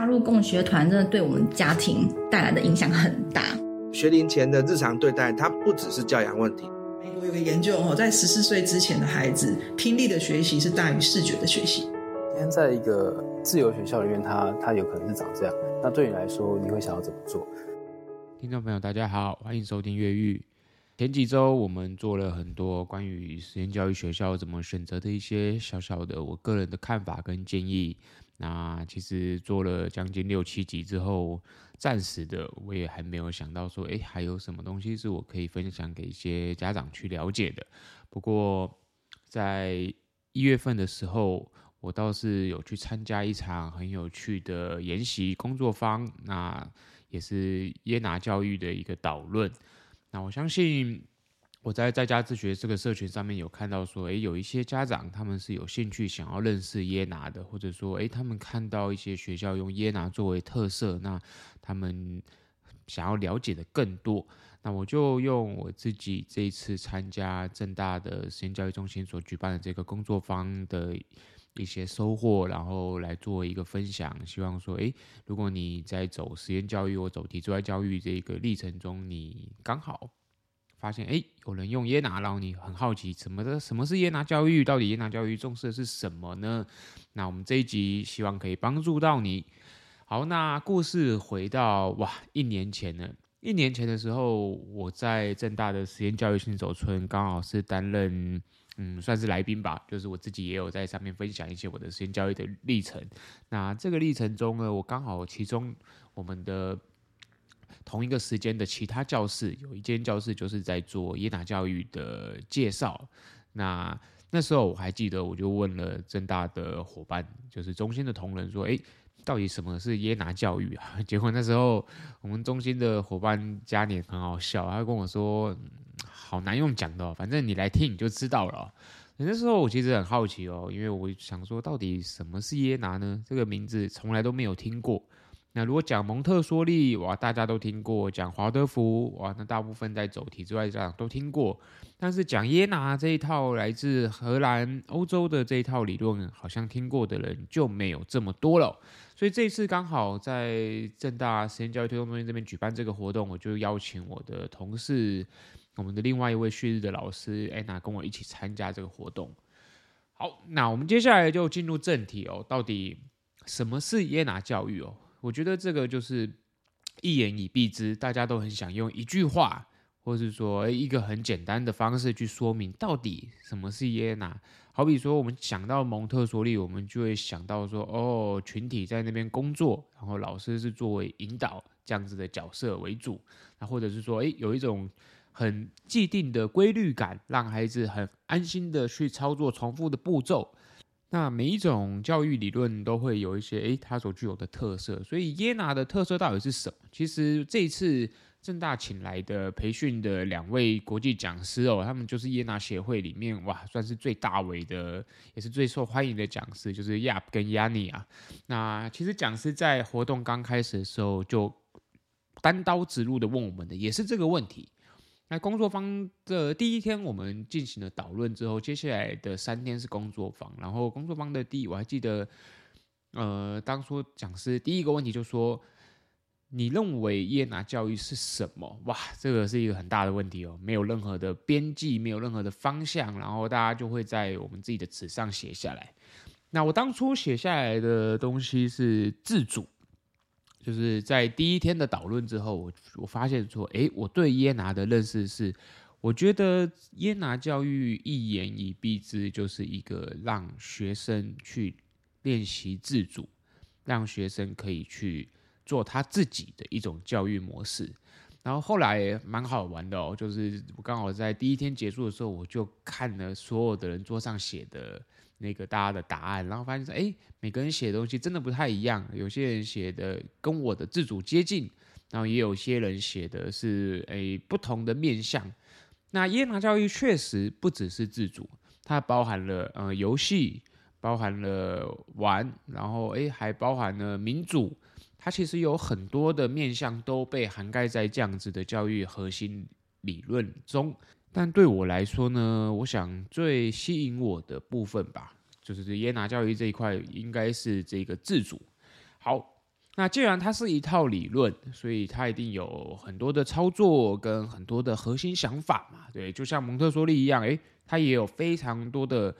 加入共学团，真的对我们家庭带来的影响很大。学龄前的日常对待，它不只是教养问题。美国有个研究哦，在十四岁之前的孩子，听力的学习是大于视觉的学习。今天在一个自由学校里面，他他有可能是长这样。那对你来说，你会想要怎么做？听众朋友，大家好，欢迎收听越狱。前几周我们做了很多关于实验教育学校怎么选择的一些小小的我个人的看法跟建议。那其实做了将近六七集之后，暂时的我也还没有想到说，诶，还有什么东西是我可以分享给一些家长去了解的。不过在一月份的时候，我倒是有去参加一场很有趣的研习工作坊，那也是耶拿教育的一个导论。那我相信。我在在家自学这个社群上面有看到说，诶，有一些家长他们是有兴趣想要认识耶拿的，或者说，诶，他们看到一些学校用耶拿作为特色，那他们想要了解的更多。那我就用我自己这一次参加正大的实验教育中心所举办的这个工作坊的一些收获，然后来做一个分享。希望说，诶，如果你在走实验教育或走体制外教育这个历程中，你刚好。发现诶，有人用耶拿，然后你很好奇什么的，什么是耶拿教育？到底耶拿教育重视的是什么呢？那我们这一集希望可以帮助到你。好，那故事回到哇，一年前呢，一年前的时候，我在正大的实验教育新手村，刚好是担任嗯，算是来宾吧，就是我自己也有在上面分享一些我的实验教育的历程。那这个历程中呢，我刚好其中我们的。同一个时间的其他教室，有一间教室就是在做耶拿教育的介绍。那那时候我还记得，我就问了正大的伙伴，就是中心的同仁，说：“诶，到底什么是耶拿教育啊？” 结果那时候我们中心的伙伴嘉年很好笑，他跟我说：“好难用讲的哦，反正你来听你就知道了。”那时候我其实很好奇哦，因为我想说，到底什么是耶拿呢？这个名字从来都没有听过。那如果讲蒙特梭利，哇，大家都听过；讲华德福，哇，那大部分在走体制外家长都听过。但是讲耶拿这一套来自荷兰、欧洲的这一套理论，好像听过的人就没有这么多了。所以这次刚好在正大实验教育推动中心这边举办这个活动，我就邀请我的同事，我们的另外一位旭日的老师安娜跟我一起参加这个活动。好，那我们接下来就进入正题哦，到底什么是耶拿教育哦？我觉得这个就是一言以蔽之，大家都很想用一句话，或是说一个很简单的方式去说明到底什么是耶拿。好比说，我们想到蒙特梭利，我们就会想到说，哦，群体在那边工作，然后老师是作为引导这样子的角色为主，那或者是说，诶，有一种很既定的规律感，让孩子很安心的去操作重复的步骤。那每一种教育理论都会有一些诶，它所具有的特色。所以耶拿的特色到底是什么？其实这一次正大请来的培训的两位国际讲师哦，他们就是耶拿协会里面哇，算是最大尾的，也是最受欢迎的讲师，就是 Yap 跟 Yani 啊。那其实讲师在活动刚开始的时候就单刀直入的问我们的，也是这个问题。那工作坊的第一天，我们进行了导论之后，接下来的三天是工作坊。然后工作坊的第一，我还记得，呃，当初讲师第一个问题就说：“你认为耶拿教育是什么？”哇，这个是一个很大的问题哦，没有任何的边际，没有任何的方向，然后大家就会在我们自己的纸上写下来。那我当初写下来的东西是自主。就是在第一天的导论之后，我我发现说，诶，我对耶拿的认识是，我觉得耶拿教育一言以蔽之，就是一个让学生去练习自主，让学生可以去做他自己的一种教育模式。然后后来蛮好玩的哦，就是我刚好在第一天结束的时候，我就看了所有的人桌上写的。那个大家的答案，然后发现说，哎，每个人写的东西真的不太一样。有些人写的跟我的自主接近，然后也有些人写的是，哎，不同的面向。那耶拿教育确实不只是自主，它包含了呃游戏，包含了玩，然后哎还包含了民主。它其实有很多的面向都被涵盖在这样子的教育核心理论中。但对我来说呢，我想最吸引我的部分吧，就是这耶拿教育这一块，应该是这个自主。好，那既然它是一套理论，所以它一定有很多的操作跟很多的核心想法嘛。对，就像蒙特梭利一样，诶，它也有非常多的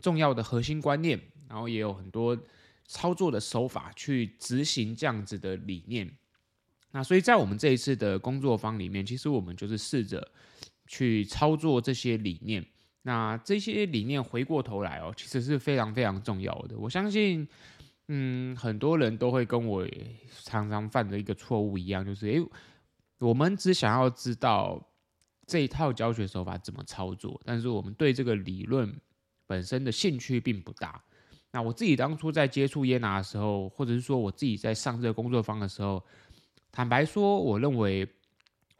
重要的核心观念，然后也有很多操作的手法去执行这样子的理念。那所以在我们这一次的工作坊里面，其实我们就是试着去操作这些理念。那这些理念回过头来哦，其实是非常非常重要的。我相信。嗯，很多人都会跟我常常犯的一个错误一样，就是诶，我们只想要知道这一套教学手法怎么操作，但是我们对这个理论本身的兴趣并不大。那我自己当初在接触耶拿的时候，或者是说我自己在上这个工作坊的时候，坦白说，我认为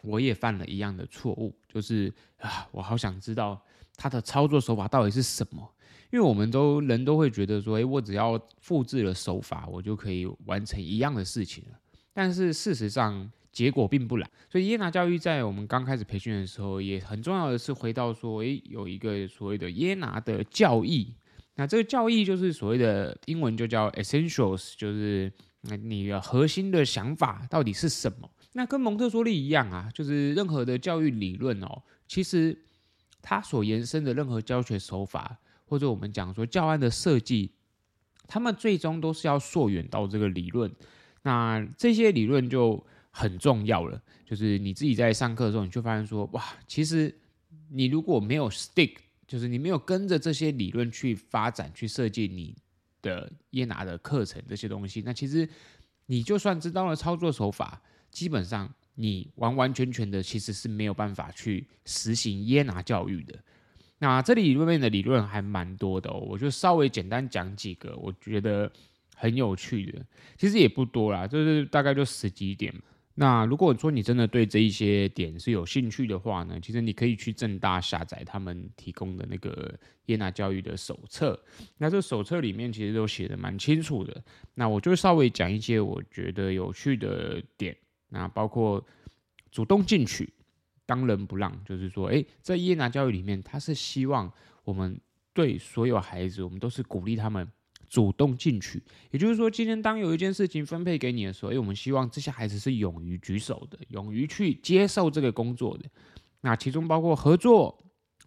我也犯了一样的错误，就是啊，我好想知道他的操作手法到底是什么。因为我们都人都会觉得说，诶，我只要复制了手法，我就可以完成一样的事情了。但是事实上，结果并不然。所以耶拿教育在我们刚开始培训的时候，也很重要的是回到说，诶，有一个所谓的耶拿的教义。那这个教义就是所谓的英文就叫 essentials，就是那你的核心的想法到底是什么？那跟蒙特梭利一样啊，就是任何的教育理论哦，其实它所延伸的任何教学手法。或者我们讲说教案的设计，他们最终都是要溯源到这个理论。那这些理论就很重要了。就是你自己在上课的时候，你就发现说，哇，其实你如果没有 stick，就是你没有跟着这些理论去发展、去设计你的耶拿的课程这些东西，那其实你就算知道了操作手法，基本上你完完全全的其实是没有办法去实行耶拿教育的。那这里里面的理论还蛮多的哦，我就稍微简单讲几个，我觉得很有趣的，其实也不多啦，就是大概就十几点。那如果说你真的对这一些点是有兴趣的话呢，其实你可以去正大下载他们提供的那个耶拿教育的手册。那这手册里面其实都写的蛮清楚的。那我就稍微讲一些我觉得有趣的点，那包括主动进取。当仁不让，就是说，诶，在耶拿教育里面，他是希望我们对所有孩子，我们都是鼓励他们主动进取。也就是说，今天当有一件事情分配给你的时候，诶，我们希望这些孩子是勇于举手的，勇于去接受这个工作的。那其中包括合作、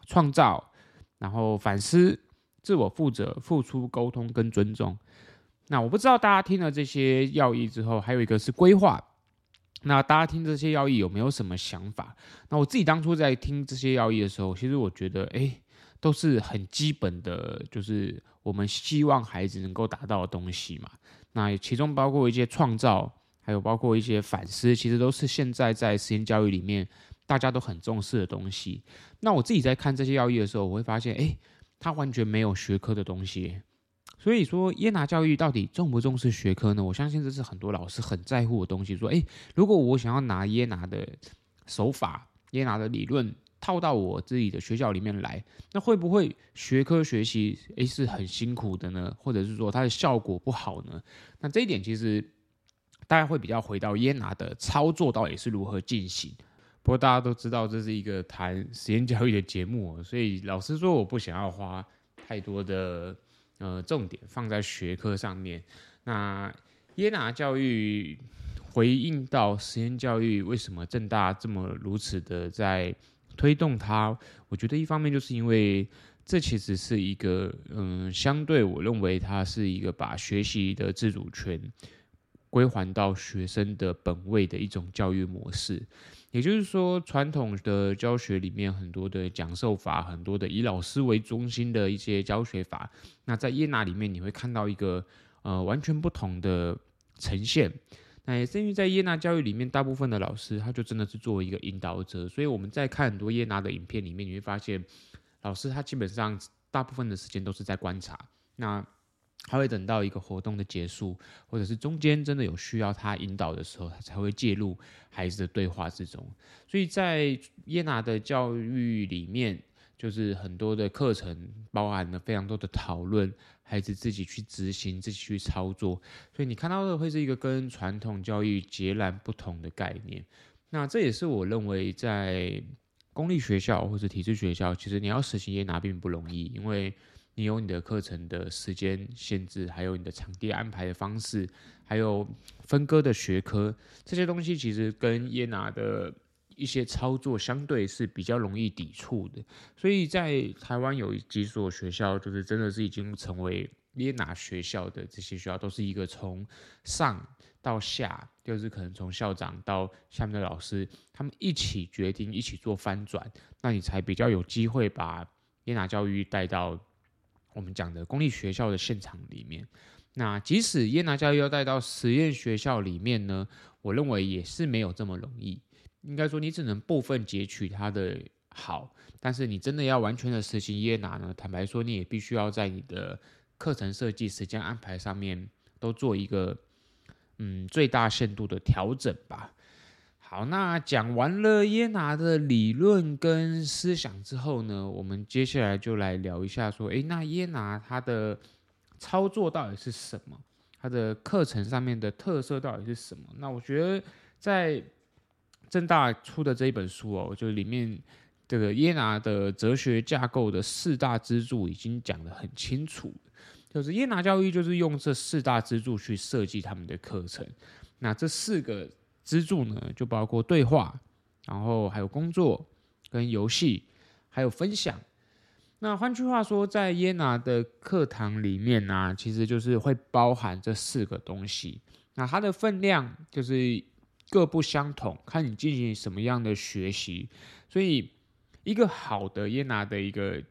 创造，然后反思、自我负责、付出、沟通跟尊重。那我不知道大家听了这些要义之后，还有一个是规划。那大家听这些要义有没有什么想法？那我自己当初在听这些要义的时候，其实我觉得，哎，都是很基本的，就是我们希望孩子能够达到的东西嘛。那其中包括一些创造，还有包括一些反思，其实都是现在在实验教育里面大家都很重视的东西。那我自己在看这些要义的时候，我会发现，哎，它完全没有学科的东西。所以说，耶拿教育到底重不重视学科呢？我相信这是很多老师很在乎的东西。说，诶，如果我想要拿耶拿的手法、耶拿的理论套到我自己的学校里面来，那会不会学科学习诶是很辛苦的呢？或者是说它的效果不好呢？那这一点其实大家会比较回到耶拿的操作到底是如何进行。不过大家都知道这是一个谈实验教育的节目，所以老实说，我不想要花太多的。呃，重点放在学科上面。那耶拿教育回应到实验教育，为什么正大这么如此的在推动它？我觉得一方面就是因为这其实是一个，嗯，相对我认为它是一个把学习的自主权归还到学生的本位的一种教育模式。也就是说，传统的教学里面很多的讲授法，很多的以老师为中心的一些教学法，那在耶拿里面你会看到一个呃完全不同的呈现。那也是因为在耶拿教育里面，大部分的老师他就真的是作为一个引导者，所以我们在看很多耶拿的影片里面，你会发现老师他基本上大部分的时间都是在观察。那他会等到一个活动的结束，或者是中间真的有需要他引导的时候，他才会介入孩子的对话之中。所以在耶拿的教育里面，就是很多的课程包含了非常多的讨论，孩子自己去执行，自己去操作。所以你看到的会是一个跟传统教育截然不同的概念。那这也是我认为在公立学校或者体制学校，其实你要实行耶拿并不容易，因为。你有你的课程的时间限制，还有你的场地安排的方式，还有分割的学科，这些东西其实跟耶拿的一些操作相对是比较容易抵触的。所以在台湾有几所学校，就是真的是已经成为耶拿学校的这些学校，都是一个从上到下，就是可能从校长到下面的老师，他们一起决定，一起做翻转，那你才比较有机会把耶拿教育带到。我们讲的公立学校的现场里面，那即使耶拿教育要带到实验学校里面呢，我认为也是没有这么容易。应该说，你只能部分截取它的好，但是你真的要完全的实行耶拿呢，坦白说，你也必须要在你的课程设计、时间安排上面都做一个嗯最大限度的调整吧。好，那讲完了耶拿的理论跟思想之后呢，我们接下来就来聊一下，说，诶，那耶拿它的操作到底是什么？它的课程上面的特色到底是什么？那我觉得在正大出的这一本书哦，就里面这个耶拿的哲学架构的四大支柱已经讲得很清楚，就是耶拿教育就是用这四大支柱去设计他们的课程。那这四个。支柱呢，就包括对话，然后还有工作跟游戏，还有分享。那换句话说，在耶拿的课堂里面呢、其实就是会包含这四个东西。那它的分量就是各不相同，看你进行什么样的学习。所以，一个好的耶拿的一个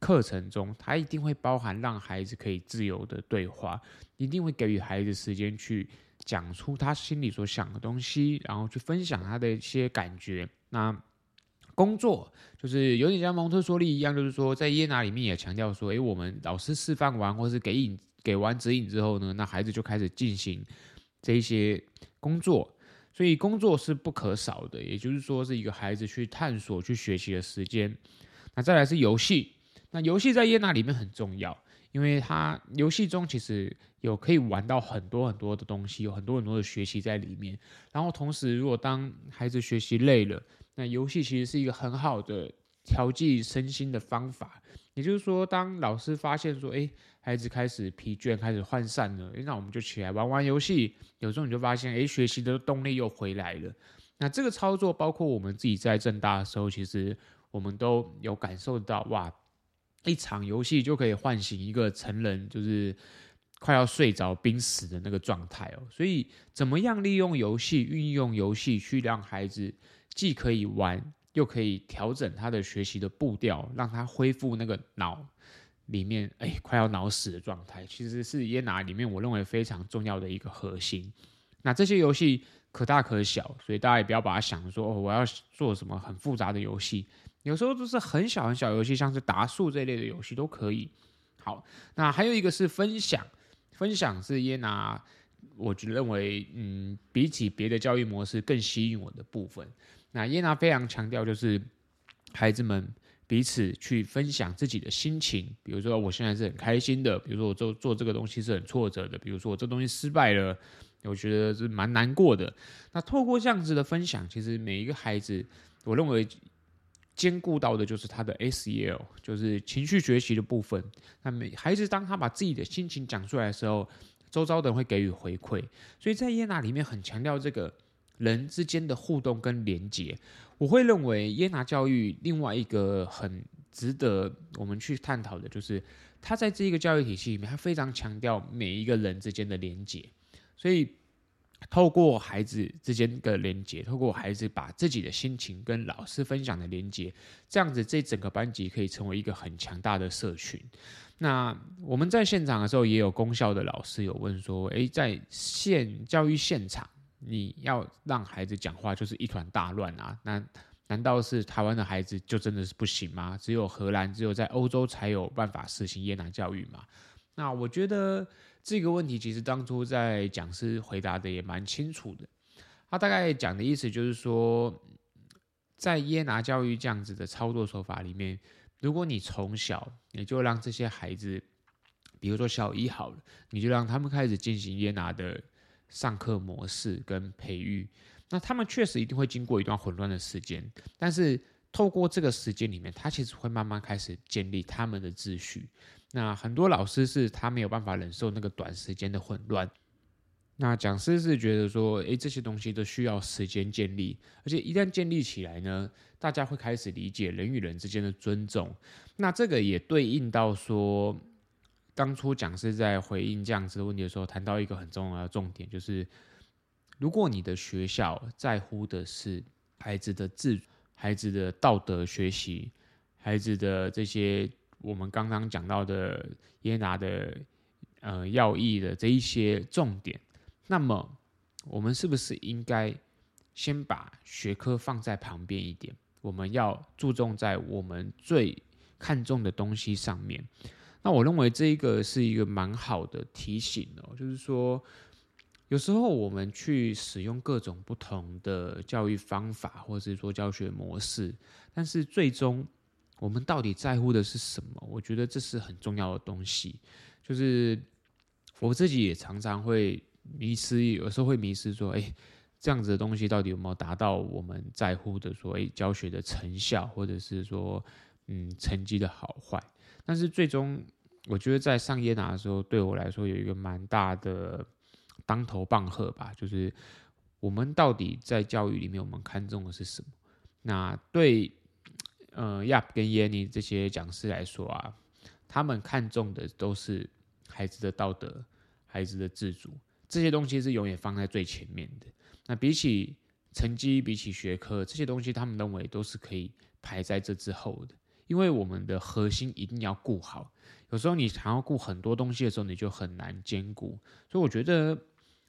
课程中，它一定会包含让孩子可以自由的对话，一定会给予孩子时间去。讲出他心里所想的东西，然后去分享他的一些感觉。那工作就是有点像蒙特梭利一样，就是说在耶拿里面也强调说，诶，我们老师示范完或是给引给完指引之后呢，那孩子就开始进行这一些工作。所以工作是不可少的，也就是说是一个孩子去探索、去学习的时间。那再来是游戏，那游戏在耶拿里面很重要。因为它游戏中其实有可以玩到很多很多的东西，有很多很多的学习在里面。然后同时，如果当孩子学习累了，那游戏其实是一个很好的调剂身心的方法。也就是说，当老师发现说，哎，孩子开始疲倦，开始涣散了，那我们就起来玩玩游戏。有时候你就发现，哎，学习的动力又回来了。那这个操作，包括我们自己在正大的时候，其实我们都有感受到，哇。一场游戏就可以唤醒一个成人，就是快要睡着、濒死的那个状态哦。所以，怎么样利用游戏、运用游戏去让孩子既可以玩，又可以调整他的学习的步调，让他恢复那个脑里面哎快要脑死的状态，其实是耶拿里面我认为非常重要的一个核心。那这些游戏可大可小，所以大家也不要把它想说哦，我要做什么很复杂的游戏。有时候都是很小很小游戏，像是达数这类的游戏都可以。好，那还有一个是分享，分享是耶拿，我觉认为，嗯，比起别的教育模式更吸引我的部分。那耶拿非常强调就是孩子们彼此去分享自己的心情，比如说我现在是很开心的，比如说我做做这个东西是很挫折的，比如说我这东西失败了，我觉得是蛮难过的。那透过这样子的分享，其实每一个孩子，我认为。兼顾到的就是他的 SEL，就是情绪学习的部分。那每孩子当他把自己的心情讲出来的时候，周遭的人会给予回馈。所以在耶拿里面很强调这个人之间的互动跟连结。我会认为耶拿教育另外一个很值得我们去探讨的，就是他在这一个教育体系里面，他非常强调每一个人之间的连结。所以。透过孩子之间的连接，透过孩子把自己的心情跟老师分享的连接，这样子这整个班级可以成为一个很强大的社群。那我们在现场的时候，也有公校的老师有问说：“诶，在现教育现场，你要让孩子讲话就是一团大乱啊？那难道是台湾的孩子就真的是不行吗？只有荷兰，只有在欧洲才有办法实行耶拿教育吗？”那我觉得。这个问题其实当初在讲师回答的也蛮清楚的，他大概讲的意思就是说，在耶拿教育这样子的操作手法里面，如果你从小你就让这些孩子，比如说小一好了，你就让他们开始进行耶拿的上课模式跟培育，那他们确实一定会经过一段混乱的时间，但是透过这个时间里面，他其实会慢慢开始建立他们的秩序。那很多老师是他没有办法忍受那个短时间的混乱。那讲师是觉得说，诶，这些东西都需要时间建立，而且一旦建立起来呢，大家会开始理解人与人之间的尊重。那这个也对应到说，当初讲师在回应这样子的问题的时候，谈到一个很重要的重点，就是如果你的学校在乎的是孩子的自、孩子的道德学习、孩子的这些我们刚刚讲到的耶拿的呃要义的这一些重点。那么，我们是不是应该先把学科放在旁边一点？我们要注重在我们最看重的东西上面。那我认为这一个是一个蛮好的提醒哦，就是说，有时候我们去使用各种不同的教育方法，或者是说教学模式，但是最终我们到底在乎的是什么？我觉得这是很重要的东西。就是我自己也常常会。迷失，有时候会迷失，说，哎，这样子的东西到底有没有达到我们在乎的，说，哎，教学的成效，或者是说，嗯，成绩的好坏。但是最终，我觉得在上耶拿的时候，对我来说有一个蛮大的当头棒喝吧，就是我们到底在教育里面，我们看重的是什么？那对，呃，亚跟耶尼这些讲师来说啊，他们看重的都是孩子的道德，孩子的自主。这些东西是永远放在最前面的。那比起成绩，比起学科，这些东西他们认为都是可以排在这之后的。因为我们的核心一定要顾好。有时候你想要顾很多东西的时候，你就很难兼顾。所以我觉得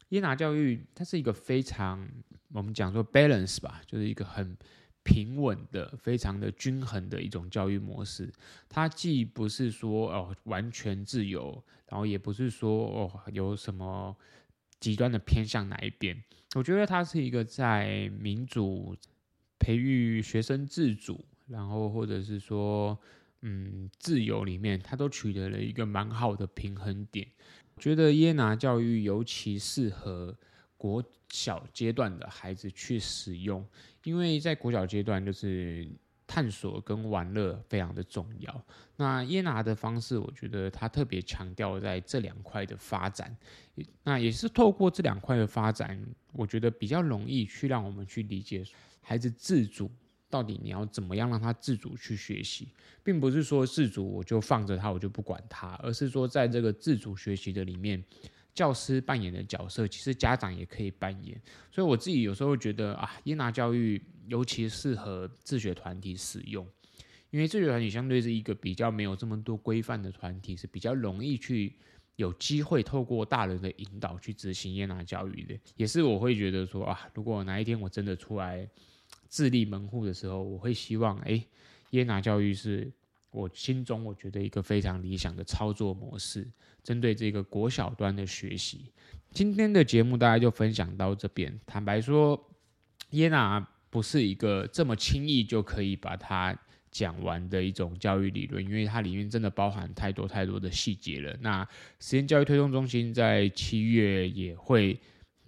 耶拿教育它是一个非常我们讲说 balance 吧，就是一个很平稳的、非常的均衡的一种教育模式。它既不是说哦完全自由，然后也不是说哦有什么。极端的偏向哪一边？我觉得它是一个在民主培育学生自主，然后或者是说，嗯，自由里面，它都取得了一个蛮好的平衡点。觉得耶拿教育尤其适合国小阶段的孩子去使用，因为在国小阶段就是。探索跟玩乐非常的重要。那耶拿的方式，我觉得他特别强调在这两块的发展。那也是透过这两块的发展，我觉得比较容易去让我们去理解孩子自主到底你要怎么样让他自主去学习，并不是说自主我就放着他我就不管他，而是说在这个自主学习的里面。教师扮演的角色，其实家长也可以扮演。所以我自己有时候觉得啊，耶拿教育尤其适合自学团体使用，因为自学团体相对是一个比较没有这么多规范的团体，是比较容易去有机会透过大人的引导去执行耶拿教育的。也是我会觉得说啊，如果哪一天我真的出来自立门户的时候，我会希望哎，耶拿教育是。我心中我觉得一个非常理想的操作模式，针对这个国小端的学习。今天的节目大家就分享到这边。坦白说，耶拿不是一个这么轻易就可以把它讲完的一种教育理论，因为它里面真的包含太多太多的细节了。那实验教育推动中心在七月也会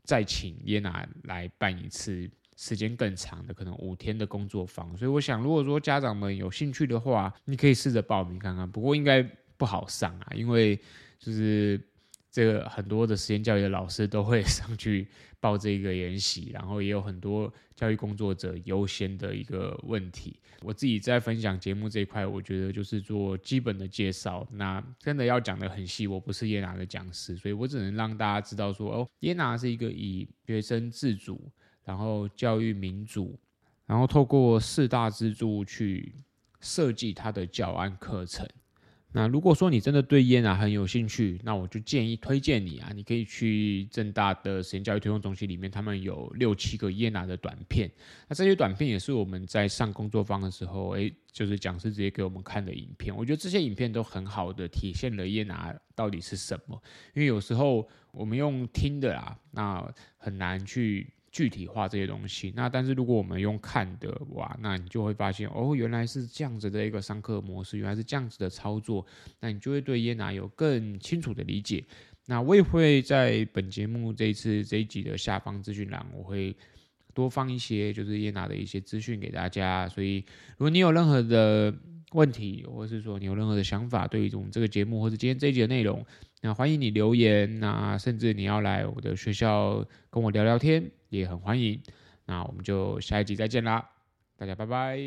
再请耶拿来办一次。时间更长的，可能五天的工作坊，所以我想，如果说家长们有兴趣的话，你可以试着报名看看。不过应该不好上啊，因为就是这个很多的实验教育的老师都会上去报这个研习，然后也有很多教育工作者优先的一个问题。我自己在分享节目这一块，我觉得就是做基本的介绍。那真的要讲得很细，我不是耶拿的讲师，所以我只能让大家知道说，哦，耶拿是一个以学生自主。然后教育民主，然后透过四大支柱去设计他的教案课程。那如果说你真的对耶拿很有兴趣，那我就建议推荐你啊，你可以去正大的实验教育推动中心里面，他们有六七个耶拿的短片。那这些短片也是我们在上工作坊的时候，诶，就是讲师直接给我们看的影片。我觉得这些影片都很好的体现了耶拿到底是什么。因为有时候我们用听的啦，那很难去。具体化这些东西，那但是如果我们用看的哇，那你就会发现哦，原来是这样子的一个上课模式，原来是这样子的操作，那你就会对耶拿有更清楚的理解。那我也会在本节目这一次这一集的下方资讯栏，我会多放一些就是耶拿的一些资讯给大家。所以如果你有任何的问题，或者是说你有任何的想法，对于我们这个节目或者今天这一集的内容，那欢迎你留言，那甚至你要来我的学校跟我聊聊天，也很欢迎。那我们就下一集再见啦，大家拜拜。